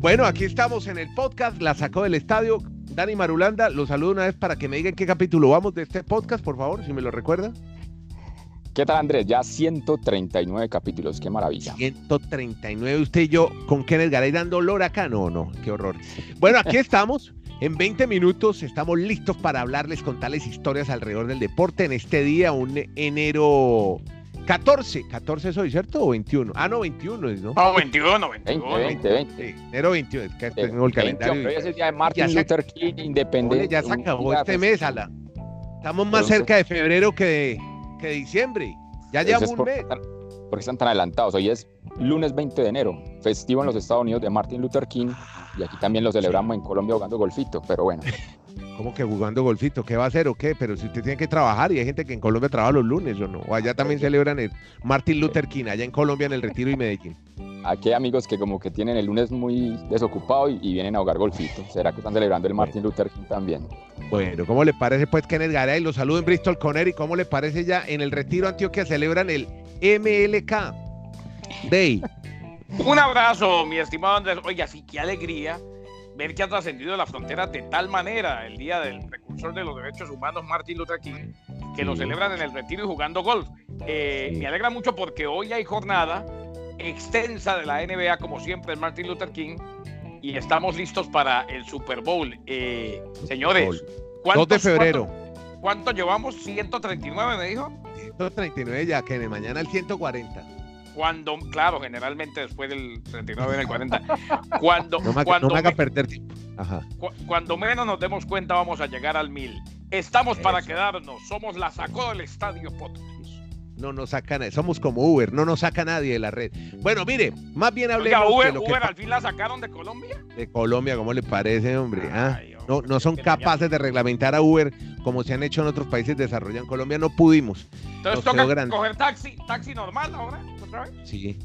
Bueno, aquí estamos en el podcast, la sacó del estadio. Dani Marulanda, los saludo una vez para que me digan qué capítulo vamos de este podcast, por favor, si me lo recuerda. ¿Qué tal, Andrés? Ya 139 capítulos, qué maravilla. 139, usted y yo con Kenneth Garay dando olor acá. No, no, qué horror. Bueno, aquí estamos. En 20 minutos estamos listos para hablarles, contarles historias alrededor del deporte en este día, un enero 14, 14 soy, ¿cierto? ¿O 21? Ah, no, 21 es, ¿no? No, 21, 21. 20, 20, 20. Sí, enero 21, es que tengo el calendario. Hoy es el día de Martin Luther King, independencia. Oye, ya se acabó este festivo. mes, Ala. Estamos más Entonces- cerca de febrero que de, que de diciembre. Ya es un por- mes. Porque están tan adelantados. Hoy es lunes 20 de enero, festivo en los Estados Unidos de Martin Luther King. Y aquí también lo celebramos en Colombia jugando golfito. Pero bueno, ¿Cómo que jugando golfito? ¿Qué va a hacer o qué? Pero si usted tiene que trabajar y hay gente que en Colombia trabaja los lunes o no. O allá también celebran el Martin Luther King, allá en Colombia en el Retiro y Medellín. aquí hay amigos que como que tienen el lunes muy desocupado y, y vienen a jugar golfito. ¿Será que están celebrando el Martin Luther King también? Bueno, ¿cómo le parece pues Kenneth Garay? Los saludo en Bristol Conner y cómo le parece ya en el Retiro Antioquia celebran el MLK Day. Un abrazo, mi estimado Andrés. Oiga, sí, qué alegría ver que ha trascendido la frontera de tal manera el día del precursor de los derechos humanos, Martin Luther King, que lo celebran en el retiro y jugando golf. Eh. Me alegra mucho porque hoy hay jornada extensa de la NBA, como siempre, en Martin Luther King, y estamos listos para el Super Bowl. Eh, señores, 2 ¿cuántos- de febrero. ¿cuánto, cuánto llevamos? 139, me dijo. 139 ya, Kenneth, mañana el 140. Cuando, claro, generalmente después del 39 en el 40. Cuando, No me, haga- cuando, no me haga perder tiempo. Ajá. cu- cuando menos nos demos cuenta, vamos a llegar al mil. Estamos para quedarnos. Somos la sacó del estadio Podcast. No nos saca nadie. Somos como Uber, no nos saca nadie de la red. Bueno, mire, más bien hablemos Oiga, Uber, de lo Uber al fin la sacaron de Colombia. de Colombia, ¿cómo le parece, hombre? Ah, Ay, no, no son capaces de reglamentar a Uber como se han hecho en otros países desarrollados. En Colombia no pudimos. Entonces nos toca coger taxi, taxi normal ahora, otra vez. Sí.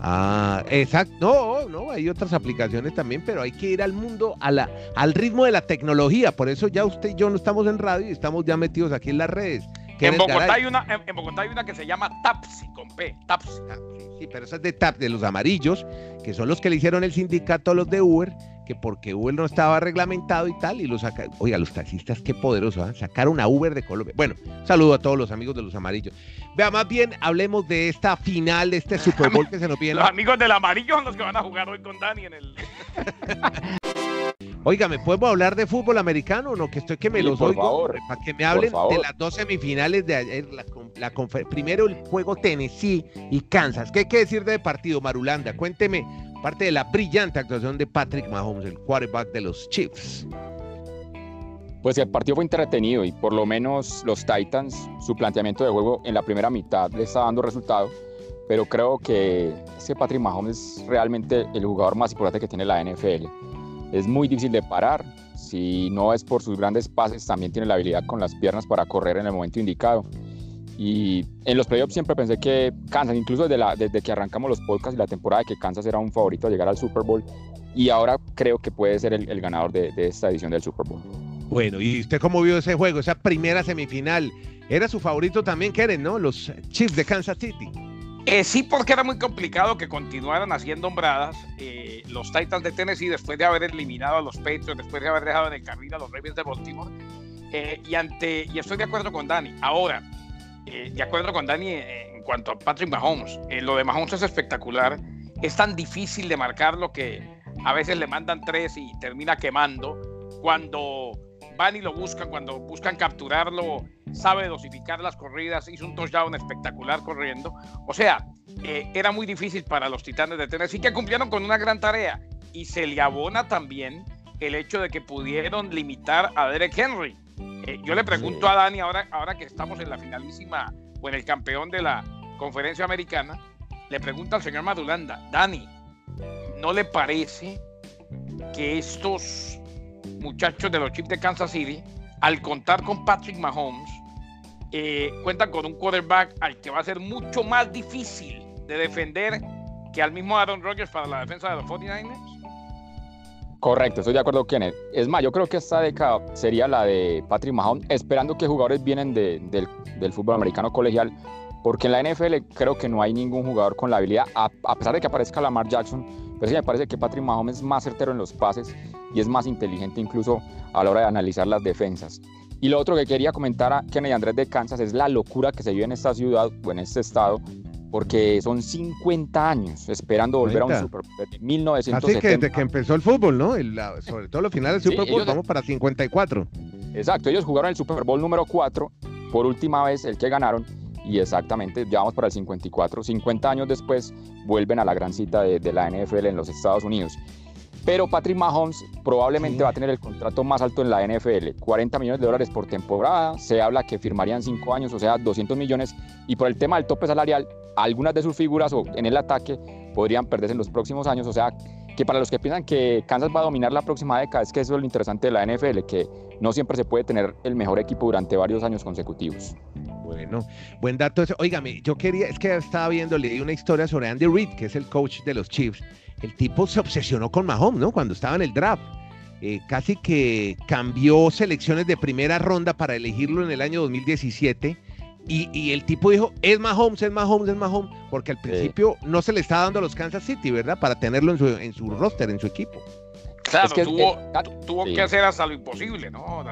Ah, exacto. No, no, hay otras aplicaciones también, pero hay que ir al mundo, a la, al ritmo de la tecnología. Por eso ya usted y yo no estamos en radio y estamos ya metidos aquí en las redes. En Bogotá, Garay. hay una, en, en Bogotá hay una que se llama Tapsi, con P, Tapsi. Ah, sí, sí, pero esa es de TAP, de los amarillos, que son los que le hicieron el sindicato a los de Uber, que porque Uber no estaba reglamentado y tal, y lo sacaron. Oiga, los taxistas, qué poderoso, ¿ah? sacaron a Uber de Colombia. Bueno, saludo a todos los amigos de los amarillos. Vea, más bien hablemos de esta final, de este Super Bowl que se nos viene. Los amigos del amarillo son los que van a jugar hoy con Dani en el. Oiga, ¿me podemos hablar de fútbol americano o no? Que estoy que me Sí, los por oigo, favor. para que me hablen de las dos semifinales de ayer. La, la primero el juego Tennessee y Kansas. ¿Qué hay que decir de partido, Marulanda? Cuénteme, parte de la brillante actuación de Patrick Mahomes, el quarterback de los Chiefs. Pues el partido fue entretenido y por lo menos los Titans, su planteamiento de juego en la primera mitad le está dando resultado, pero creo que ese Patrick Mahomes es realmente el jugador más importante que tiene la NFL. Es muy difícil de parar, si no es por sus grandes pases, también tiene la habilidad con las piernas para correr en el momento indicado. Y en los playoffs siempre pensé que Kansas, incluso desde, la- desde que arrancamos los podcasts y la temporada, que Kansas era un favorito a llegar al Super Bowl. Y ahora creo que puede ser el, el ganador de- de esta edición del Super Bowl. Bueno, ¿y usted cómo vio ese juego, esa primera semifinal? Era su favorito también, Keren, ¿no? Los Chiefs de Kansas City. Eh, sí, porque era muy complicado que continuaran haciendo hombradas eh, los Titans de Tennessee después de haber eliminado a los Patriots, después de haber dejado en el camino a los Ravens de Baltimore. Eh, y, ante, y estoy de acuerdo con Dani. Ahora, eh, de acuerdo con Dani eh, en cuanto a Patrick Mahomes. Eh, lo de Mahomes es espectacular. Es tan difícil de marcarlo que a veces le mandan tres y termina quemando. Cuando van y lo buscan, cuando buscan capturarlo, sabe dosificar las corridas, hizo un touchdown espectacular corriendo. O sea, eh, era muy difícil para los Titanes de Tennessee que cumplieron con una gran tarea y se le abona también el hecho de que pudieron limitar a Derek Henry. Eh, yo le pregunto Sí. a Dani ahora, ahora que estamos en la finalísima o en el campeón de la conferencia americana, le pregunto al señor Madulanda, Dani, ¿no le parece que estos muchachos de los Chiefs de Kansas City, al contar con Patrick Mahomes, eh, cuentan con un quarterback al que va a ser mucho más difícil de defender que al mismo Aaron Rodgers para la defensa de los 49ers? Correcto, estoy de acuerdo Kenneth. Es más, yo creo que esta década sería la de Patrick Mahomes, esperando que jugadores vienen de- del, fútbol americano colegial porque en la NFL creo que no hay ningún jugador con la habilidad, a, pesar de que aparezca Lamar Jackson, pero sí me parece que Patrick Mahomes es más certero en los pases y es más inteligente incluso a la hora de analizar las defensas. Y lo otro que quería comentar a Kennedy Andrés de Kansas es la locura que se vive en esta ciudad o en este estado, porque son 50 años esperando volver a un Super Bowl desde 1970. Así que desde que empezó el fútbol, ¿no? sobre todo los finales del Super Bowl, vamos para 54. Exacto, ellos jugaron el Super Bowl número 4, por última vez el que ganaron, y exactamente, ya vamos para el 54. 50 años después vuelven a la gran cita de, de la NFL en los Estados Unidos. Pero Patrick Mahomes probablemente va a tener el contrato más alto en la NFL, 40 millones de dólares por temporada. Se habla que firmarían 5 años, o sea, 200 millones. Y por el tema del tope salarial, algunas de sus figuras o en el ataque podrían perderse en los próximos años. O sea, que para los que piensan que Kansas va a dominar la próxima década, es que eso es lo interesante de la NFL, que no siempre se puede tener el mejor equipo durante varios años consecutivos. Bueno, buen dato. Óigame, yo quería, es que estaba viendo, leí una historia sobre Andy Reid, que es el coach de los Chiefs el tipo se obsesionó con Mahomes, ¿no? Cuando estaba en el draft. Eh, casi que cambió selecciones de primera ronda para elegirlo en el año 2017. Y, el tipo dijo, es Mahomes, es Mahomes, es Mahomes, porque al principio no se le estaba dando a los Kansas City, ¿verdad? Para tenerlo en su, en su roster, en su equipo. Claro, tuvo, que hacer hasta lo imposible, ¿no?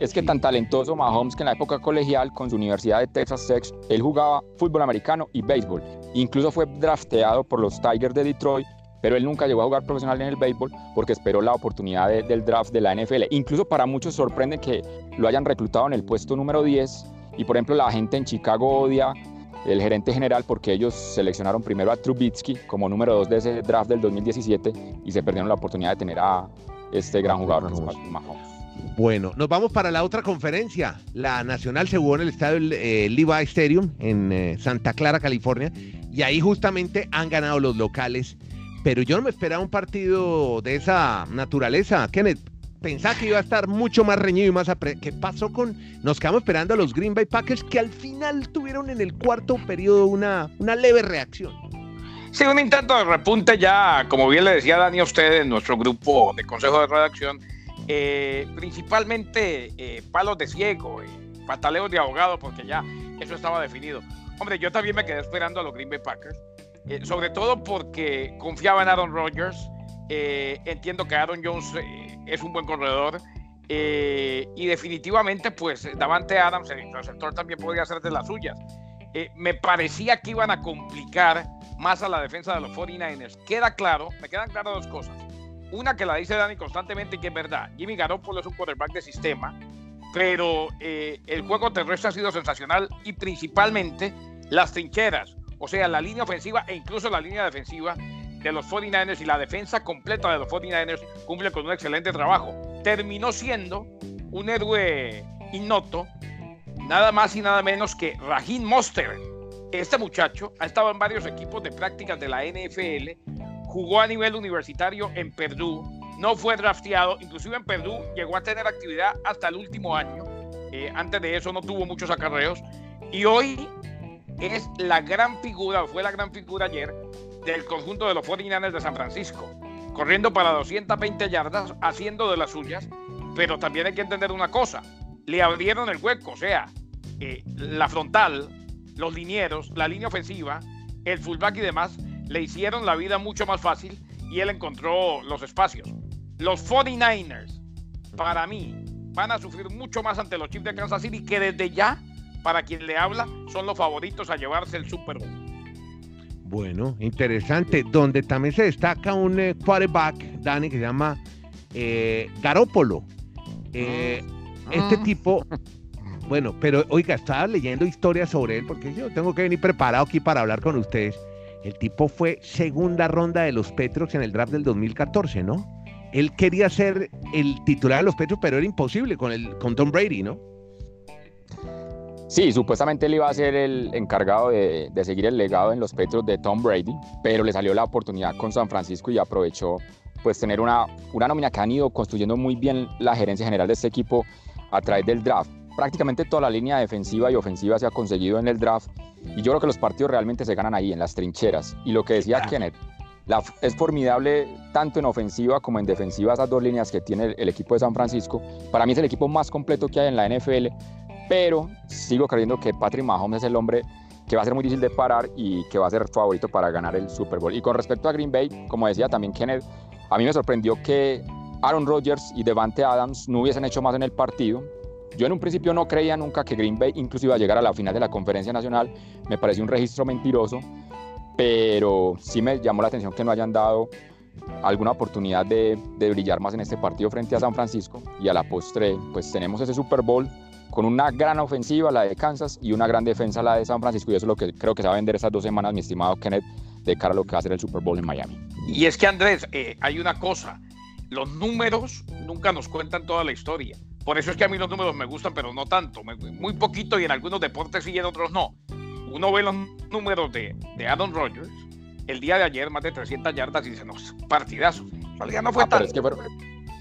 Es que tan talentoso Mahomes que en la época colegial con su Universidad de Texas Tech, él jugaba fútbol americano y béisbol. Incluso fue drafteado por los Tigers de Detroit, pero él nunca llegó a jugar profesional en el béisbol porque esperó la oportunidad del draft de la NFL. Incluso para muchos sorprende que lo hayan reclutado en el puesto número 10 y por ejemplo la gente en Chicago odia el gerente general porque ellos seleccionaron primero a Trubitsky como número 2 de ese draft del 2017 y se perdieron la oportunidad de tener a este gran jugador, Mahomes. Bueno, nos vamos para la otra conferencia. La nacional se jugó en el estadio eh, Levi Stadium en eh, Santa Clara, California, y ahí justamente han ganado los locales. Pero yo no me esperaba un partido de esa naturaleza, Kenneth. Pensaba que iba a estar mucho más reñido y más apre ¿Qué pasó con.? Nos quedamos esperando a los Green Bay Packers que al final tuvieron en el cuarto periodo una, una leve reacción. Sí, un intento de repunte ya, como bien le decía Dani a usted en nuestro grupo de consejo de redacción eh, principalmente eh, palos de ciego, eh, pataleos de abogado, porque ya eso estaba definido. Hombre, yo también me quedé esperando a los Green Bay Packers, sobre todo porque confiaba en Aaron Rodgers. entiendo que Aaron Jones es un buen corredor. y definitivamente, pues Davante Adams, el receptor, también podría hacer de las suyas. me parecía que iban a complicar más a la defensa de los 49ers. Queda claro, me quedan claras dos cosas. Una que la dice Dani constantemente y que es verdad. Jimmy Garoppolo es un quarterback de sistema, pero eh, el juego terrestre ha sido sensacional y principalmente las trincheras, o sea, la línea ofensiva e incluso la línea defensiva de los 49ers y la defensa completa de los 49ers cumple con un excelente trabajo. Terminó siendo un héroe innoto, nada más y nada menos que Raheem Monster. Este muchacho ha estado en varios equipos de prácticas de la NFL jugó a nivel universitario en Purdue, no fue drafteado, inclusive en Purdue llegó a tener actividad hasta el último año, eh, antes de eso no tuvo muchos acarreos, y hoy es la gran figura, fue la gran figura ayer, del conjunto de los 49ers de San Francisco, corriendo para 220 yardas, haciendo de las suyas, pero también hay que entender una cosa, le abrieron el hueco, o sea, eh, la frontal, los linieros, la línea ofensiva, el fullback y demás, le hicieron la vida mucho más fácil y él encontró los espacios. Los 49ers, para mí, van a sufrir mucho más ante los Chiefs de Kansas City que desde ya, para quien le habla, son los favoritos a llevarse el Super Bowl. Bueno, interesante. Donde también se destaca un eh, quarterback, Dani, que se llama eh, Garópolo. Eh, ah. Este ah. tipo, bueno, pero oiga, estaba leyendo historias sobre él porque yo tengo que venir preparado aquí para hablar con ustedes. El tipo fue segunda ronda de los Petros en el draft del 2014, ¿no? Él quería ser el titular de los Petros, pero era imposible con, el, con Tom Brady, ¿no? Sí, supuestamente él iba a ser el encargado de, seguir el legado en los Petros de Tom Brady, pero le salió la oportunidad con San Francisco y aprovechó pues tener una, una nómina que han ido construyendo muy bien la gerencia general de este equipo a través del draft. Prácticamente toda la línea defensiva y ofensiva se ha conseguido en el draft y yo creo que los partidos realmente se ganan ahí, en las trincheras. Y lo que decía Kenneth, es formidable tanto en ofensiva como en defensiva esas dos líneas que tiene el, equipo de San Francisco. Para mí es el equipo más completo que hay en la NFL, pero sigo creyendo que Patrick Mahomes es el hombre que va a ser muy difícil de parar y que va a ser favorito para ganar el Super Bowl. Y con respecto a Green Bay, como decía también Kenneth, a mí me sorprendió que Aaron Rodgers y Devante Adams no hubiesen hecho más en el partido. Yo en un principio no creía nunca que Green Bay incluso iba a llegar a la final de la conferencia nacional. Me pareció un registro mentiroso, pero sí me llamó la atención que no hayan dado alguna oportunidad de, de brillar más en este partido frente a San Francisco. Y a la postre, pues tenemos ese Super Bowl con una gran ofensiva, la de Kansas, y una gran defensa, la de San Francisco. Y eso es lo que creo que se va a vender estas dos semanas, mi estimado Kenneth, de cara a lo que va a ser el Super Bowl en Miami. Y es que, Andrés, eh, hay una cosa. Los números nunca nos cuentan toda la historia. Por eso es que a mí los números me gustan, pero no tanto. Muy poquito y en algunos deportes sí y en otros no. Uno ve los números de, de Aaron Rodgers el día de ayer, más de 300 yardas y dice, no, partidazo. En realidad no fue Ah, tan... es que fueron,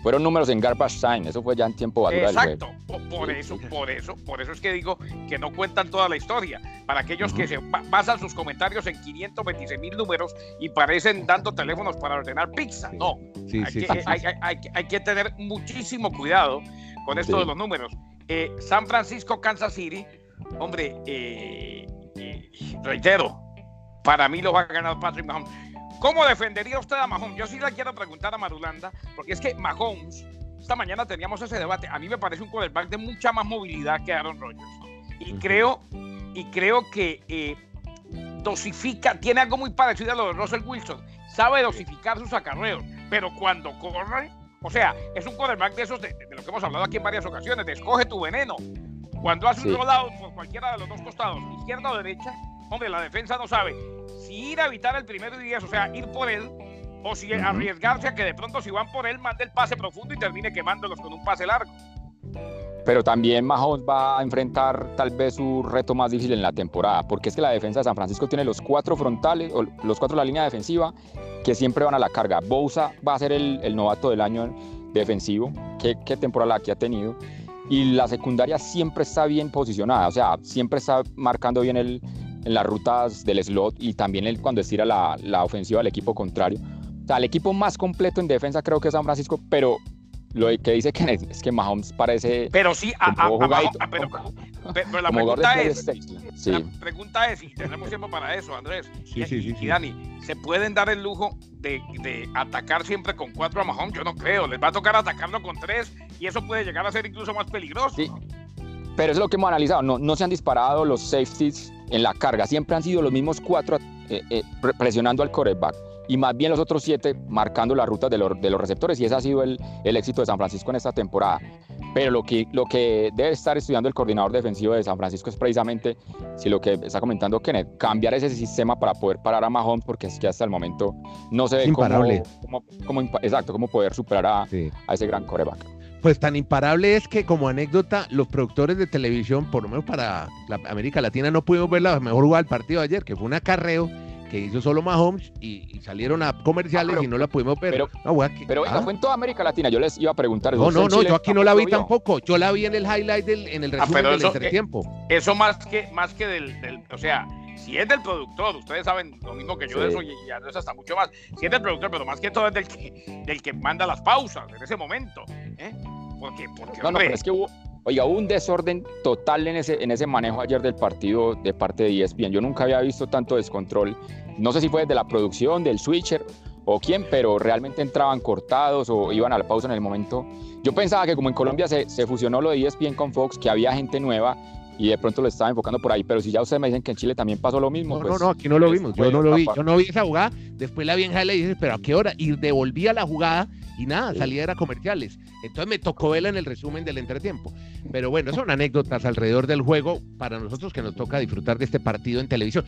fueron números en garbage time, eso fue ya en tiempo basura. Exacto, por, por eso, por eso, por eso es que digo que no cuentan toda la historia. Para aquellos que se ba- basan sus comentarios en 526 mil números y parecen dando teléfonos para ordenar pizza. No, Sí, hay, sí, que, sí, sí. hay- hay- hay que tener muchísimo cuidado con esto Sí. de los números. Eh, San Francisco, Kansas City, hombre, eh, eh, reitero, para mí lo va a ganar Patrick Mahomes. ¿Cómo defendería usted a Mahomes? Yo sí le quiero preguntar a Marulanda, porque es que Mahomes, esta mañana teníamos ese debate, a mí me parece un quarterback de mucha más movilidad que Aaron Rodgers. Y creo, y creo que eh, dosifica, tiene algo muy parecido a lo de Russell Wilson, sabe dosificar sus acarreos, pero cuando corre, o sea, es un quarterback de esos de, de lo que hemos hablado aquí en varias ocasiones, de escoge tu veneno. Cuando hace Sí. un rollout por cualquiera de los dos costados, izquierda o derecha, hombre, la defensa no sabe si ir a evitar el primero y diez, o sea, ir por él, o si arriesgarse a que de pronto si van por él, mande el pase profundo y termine quemándolos con un pase largo. Pero también Mahomes va a enfrentar tal vez su reto más difícil en la temporada, porque es que la defensa de San Francisco tiene los cuatro frontales, o los cuatro de la línea defensiva, que siempre van a la carga. Bosa va a ser el, el novato del año defensivo, qué, qué temporada que ha tenido. Y la secundaria siempre está bien posicionada, o sea, siempre está marcando bien el, en las rutas del slot y también el, cuando estira la, la ofensiva del equipo contrario. O sea, el equipo más completo en defensa creo que es San Francisco, pero lo que dice Kenneth es que Mahomes parece Pero sí, a, a- jugadito, pero, la pregunta es. Sí. La pregunta es, y tenemos tiempo para eso, Andrés. Sí, y, sí, sí, y sí. Dani, ¿se pueden dar el lujo de, de atacar siempre con cuatro a Mahomes? Yo no creo. Les va a tocar atacarlo con tres y eso puede llegar a ser incluso más peligroso. Sí. Pero es lo que hemos analizado. No, no se han disparado los safeties en la carga. Siempre han sido los mismos cuatro eh, eh, pre- presionando al quarterback. Y más bien los otros siete marcando las rutas de los, de los receptores. Y ese ha sido el, el éxito de San Francisco en esta temporada. Pero lo que, lo que debe estar estudiando el coordinador defensivo de San Francisco es precisamente, si lo que está comentando Kenneth, cambiar ese sistema para poder parar a Mahomes, porque es que hasta el momento no se ve imparable. impa- exacto, cómo poder superar a, Sí. a ese gran quarterback. Pues tan imparable es que como anécdota, los productores de televisión, por lo menos para la América Latina, no pudimos ver la mejor jugada del partido de ayer, que fue un acarreo que hizo solo Mahomes y, y salieron a comerciales Ah, pero- y no la pudimos ver. pero- que- Pero venga, ah, fue en toda América Latina. Yo les iba a preguntar. no, ¿usted no, no, Chile yo aquí no la vi vio? tampoco. Yo la vi en el highlight, del, en el Ah, resumen del eso- entretiempo. Eso más que, más que del, del- O sea, si es del productor, ustedes saben lo mismo que yo de Sí. eso y, y Andrés hasta mucho más. Si es del productor, pero más que todo es del que, del que manda las pausas en ese momento. ¿eh? Porque, porque No, no, pero es que hubo, oiga, hubo un desorden total en ese, en ese manejo ayer del partido de parte de ESPN. Yo nunca había visto tanto descontrol. No sé si fue desde la producción, del switcher o quién, pero realmente entraban cortados o iban a la pausa en el momento. Yo pensaba que como en Colombia se, se fusionó lo de ESPN con Fox, que había gente nueva y de pronto lo estaba enfocando por ahí, pero si ya ustedes me dicen que en Chile también pasó lo mismo. No, pues, no, no, aquí no lo pues, vimos. Yo fue no lo vi. Yo no vi esa jugada. Después la vi en highlight y dije, pero ¿a qué hora? Y devolvía la jugada y nada, salía era comerciales. Entonces me tocó verla en el resumen del entretiempo. Pero bueno, son anécdotas alrededor del juego para nosotros que nos toca disfrutar de este partido en televisión.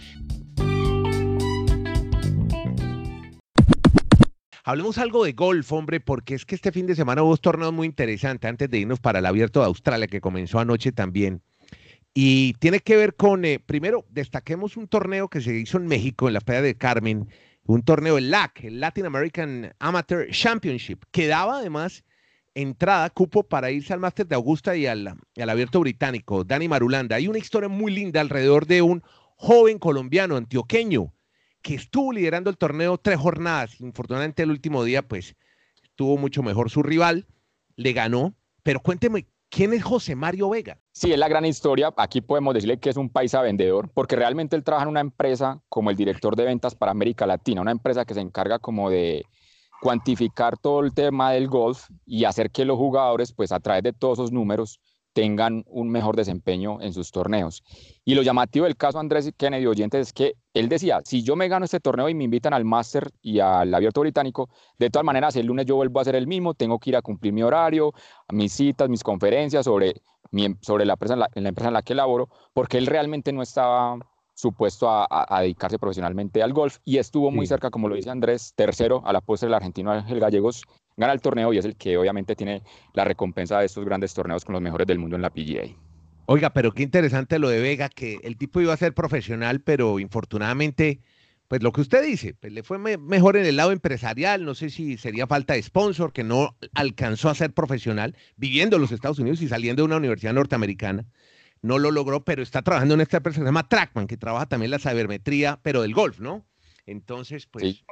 Hablemos algo de golf, hombre, porque es que este fin de semana hubo dos torneos muy interesantes antes de irnos para el Abierto de Australia, que comenzó anoche también. Y tiene que ver con, eh, primero, destaquemos un torneo que se hizo en México, en la playa de Carmen, un torneo, el LAC, el Latin American Amateur Championship, que daba además entrada, cupo para irse al Máster de Augusta y al, al Abierto Británico, Dani Marulanda. Hay una historia muy linda alrededor de un joven colombiano, antioqueño, que estuvo liderando el torneo tres jornadas. Infortunadamente el último día, pues, estuvo mucho mejor su rival, le ganó. Pero cuénteme ¿Quién es José Mario Vega? Sí, es la gran historia. Aquí podemos decirle que es un paisa vendedor, porque realmente él trabaja en una empresa como el director de ventas para América Latina, una empresa que se encarga como de cuantificar todo el tema del golf y hacer que los jugadores, pues a través de todos esos números, tengan un mejor desempeño en sus torneos. Y lo llamativo del caso Andrés Kennedy oyentes es que él decía, si yo me gano este torneo y me invitan al Master y al Abierto Británico, de todas maneras el lunes yo vuelvo a hacer el mismo, tengo que ir a cumplir mi horario, mis citas, mis conferencias sobre, sobre la, empresa en la, empresa en la que laboro, porque él realmente no estaba supuesto a, dedicarse profesionalmente al golf y estuvo muy cerca, como lo dice Andrés, tercero a la postre del argentino Ángel Gallegos, gana el torneo y es el que obviamente tiene la recompensa de estos grandes torneos con los mejores del mundo en la PGA. Oiga, pero qué interesante lo de Vega, que el tipo iba a ser profesional, pero infortunadamente, pues lo que usted dice, pues le fue mejor en el lado empresarial, no sé si sería falta de sponsor, que no alcanzó a ser profesional, viviendo en los Estados Unidos y saliendo de una universidad norteamericana, no lo logró, pero está trabajando en esta empresa que se llama Trackman, que trabaja también la sabermetría, pero del golf, ¿no? Entonces, pues,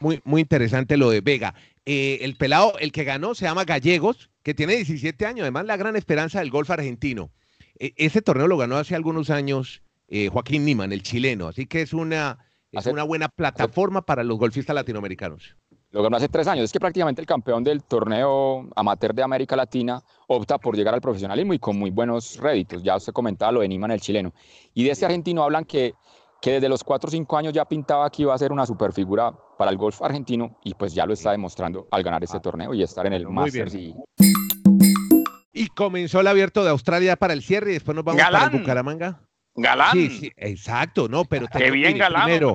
muy, muy interesante lo de Vega. Eh, el pelado, el que ganó, se llama Gallegos, que tiene 17 años, además la gran esperanza del golf argentino. E, ese torneo lo ganó hace algunos años eh, Joaquín Niman, el chileno, así que es una, es una buena plataforma para los golfistas latinoamericanos. Lo ganó hace tres años. Es que prácticamente el campeón del torneo amateur de América Latina opta por llegar al profesionalismo y con muy buenos réditos. Ya usted comentaba lo de Niman, el chileno. Y de ese argentino hablan que que desde los 4 o 5 años ya pintaba que iba a ser una superfigura para el golf argentino y pues ya lo está demostrando al ganar este ah, torneo y estar en el Masters. Y... y... comenzó el abierto de Australia para el cierre y después nos vamos para Bucaramanga. Galán. Sí, sí, exacto, no, pero Qué bien Galán, primero,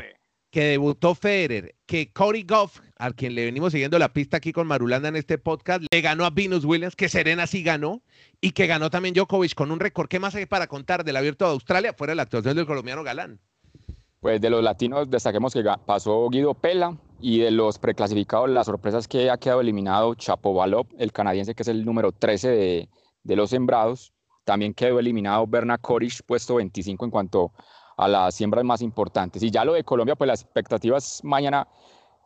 que debutó Federer, que Cody Goff, al quien le venimos siguiendo la pista aquí con Marulanda en este podcast, le ganó a Venus Williams, que Serena sí ganó, y que ganó también Djokovic con un récord. ¿Qué más hay para contar del abierto de Australia? Fuera la actuación del colombiano Galán. Pues de los latinos destaquemos que pasó Guido Pela y de los preclasificados la sorpresa es que ha quedado eliminado Chapovalov, el canadiense que es el número 13 de, de los sembrados. También quedó eliminado Berna Korish, puesto 25 en cuanto a las siembras más importantes. Y ya lo de Colombia, pues las expectativas mañana,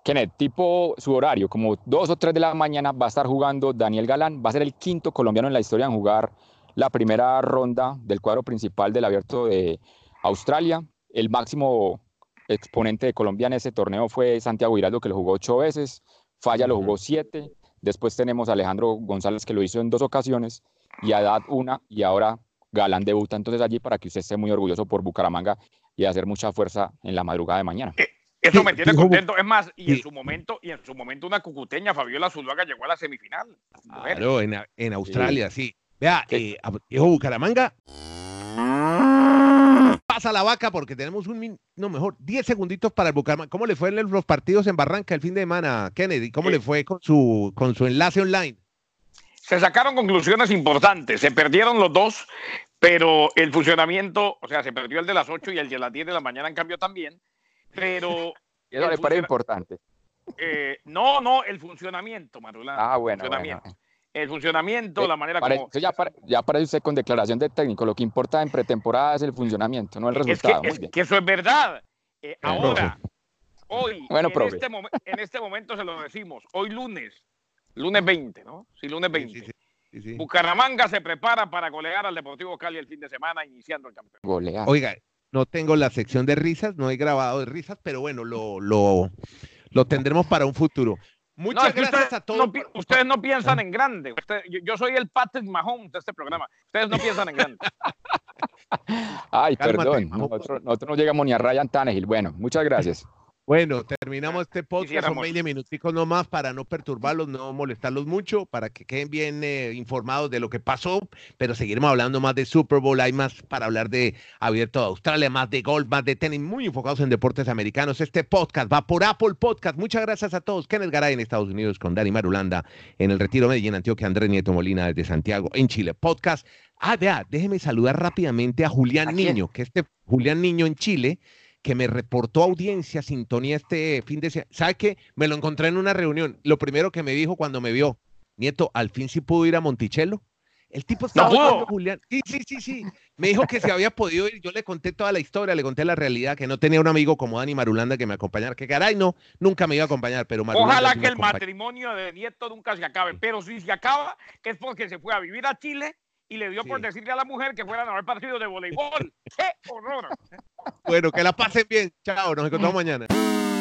Kenneth, tipo su horario, como 2 o 3 de la mañana va a estar jugando Daniel Galán, va a ser el quinto colombiano en la historia en jugar la primera ronda del cuadro principal del abierto de Australia. El máximo exponente de Colombia en ese torneo fue Santiago Giraldo, que lo jugó ocho veces, Falla lo jugó siete, después tenemos a Alejandro González, que lo hizo en dos ocasiones, y Haddad una, y ahora Galán debuta. Entonces allí para que usted esté muy orgulloso por Bucaramanga y hacer mucha fuerza en la madrugada de mañana. Eh, eso me tiene contento. Es más, y en su momento, y en su momento una cucuteña, Fabiola Zuluaga, llegó a la semifinal. Claro, en, Australia, sí. Vea, eh, Bucaramanga pasa la vaca porque tenemos un, no mejor, 10 segunditos para el Bucaramanga. ¿Cómo le fue en los partidos en Barranca el fin de semana, Kennedy? ¿Cómo le fue con su, con su enlace online? Se sacaron conclusiones importantes. Se perdieron los dos, pero el funcionamiento, o sea, se perdió el de las 8 y el de las 10 de la mañana en cambio también. Pero. Eso le parece importante. Eh, no, no, el funcionamiento, Marulán. Ah, bueno el funcionamiento, eh, la manera como... ya, ya aparece usted con declaración de técnico. Lo que importa en pretemporada es el funcionamiento, no el resultado. Es que, eso es verdad. Eh, ahora, hoy, bueno, en, este en, este momento se lo decimos, hoy lunes, lunes 20, ¿no? Sí, lunes 20. Bucaramanga se prepara para golear al Deportivo Cali el fin de semana, iniciando el campeonato. Golear. Oiga, no tengo la sección de risas, no he grabado de risas, pero bueno, lo, lo, lo tendremos para un futuro. Muchas gracias a todos. ustedes no piensan en grande. yo, soy el Patrick Mahomes de este programa. Ustedes no piensan en grande. Ay, perdón. Nosotros, nosotros, no llegamos ni a Ryan Tannehill. Bueno, muchas gracias. Bueno, terminamos este podcast, son 20 minuticos nomás para no perturbarlos, no molestarlos mucho, para que queden bien eh, informados de lo que pasó, pero seguiremos hablando más de Super Bowl, hay más para hablar de Abierto de Australia, más de golf, más de tenis, muy enfocados en deportes americanos. Este podcast va por Apple Podcast. Muchas gracias a todos. Kenneth Garay en Estados Unidos con Dani Marulanda en el Retiro Medellín, Antioquia, Andrés Nieto Molina desde Santiago en Chile. Podcast. Ah, vea, déjeme saludar rápidamente a Julián Niño, que este Julián Niño en Chile que me reportó audiencia, sintonía este fin de semana. ¿Sabe qué? Me lo encontré en una reunión. Lo primero que me dijo cuando me vio, Nieto, al fin sí pudo ir a Monticello. El tipo estaba no. Julián. Sí, sí, sí, sí. Me dijo que se había podido ir. Yo le conté toda la historia, le conté la realidad, que no tenía un amigo como Dani Marulanda que me acompañara. Que caray, no, nunca me iba a acompañar, pero Ojalá que el matrimonio de Nieto nunca se acabe, pero si se acaba, es porque se fue a vivir a Chile y le dio por decirle a la mujer que fueran a ver partidos de voleibol. ¡Qué horror! Bueno, que la pasen bien. Chao, nos encontramos mañana.